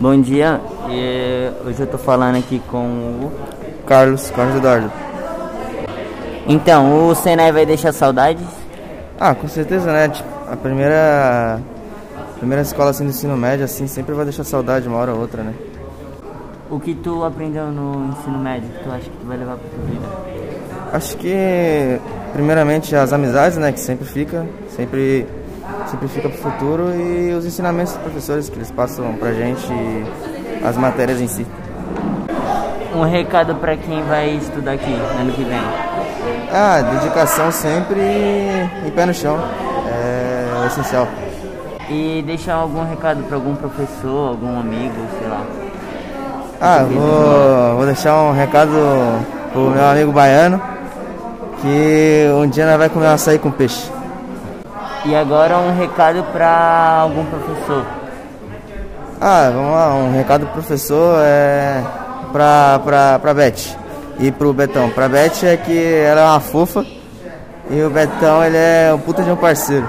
Bom dia, e hoje eu tô falando aqui com o. Carlos, Carlos Eduardo. Então, o Senai vai deixar saudades? Ah, com certeza, né? Tipo, a primeira, primeira escola assim, do ensino médio, assim, sempre vai deixar saudade uma hora ou outra, né? O que tu aprendeu no ensino médio que tu acha que tu vai levar pra tua vida? Acho que, primeiramente, as amizades, né? Que sempre fica, sempre, sempre fica pro futuro e os ensinamentos dos professores que eles passam pra gente e as matérias em si. Um recado pra quem vai estudar aqui ano que vem? Ah, dedicação sempre e pé no chão. É o essencial. E deixar algum recado pra algum professor, algum amigo, sei lá. Ah, vou, vou deixar um recado pro meu amigo baiano que um dia nós vai comer açaí com peixe. E agora um recado pra algum professor. Ah, vamos lá, um recado pro professor é pra, pra, pra Beth e pro Betão. Pra Beth é que ela é uma fofa e o Betão ele é um puta de um parceiro.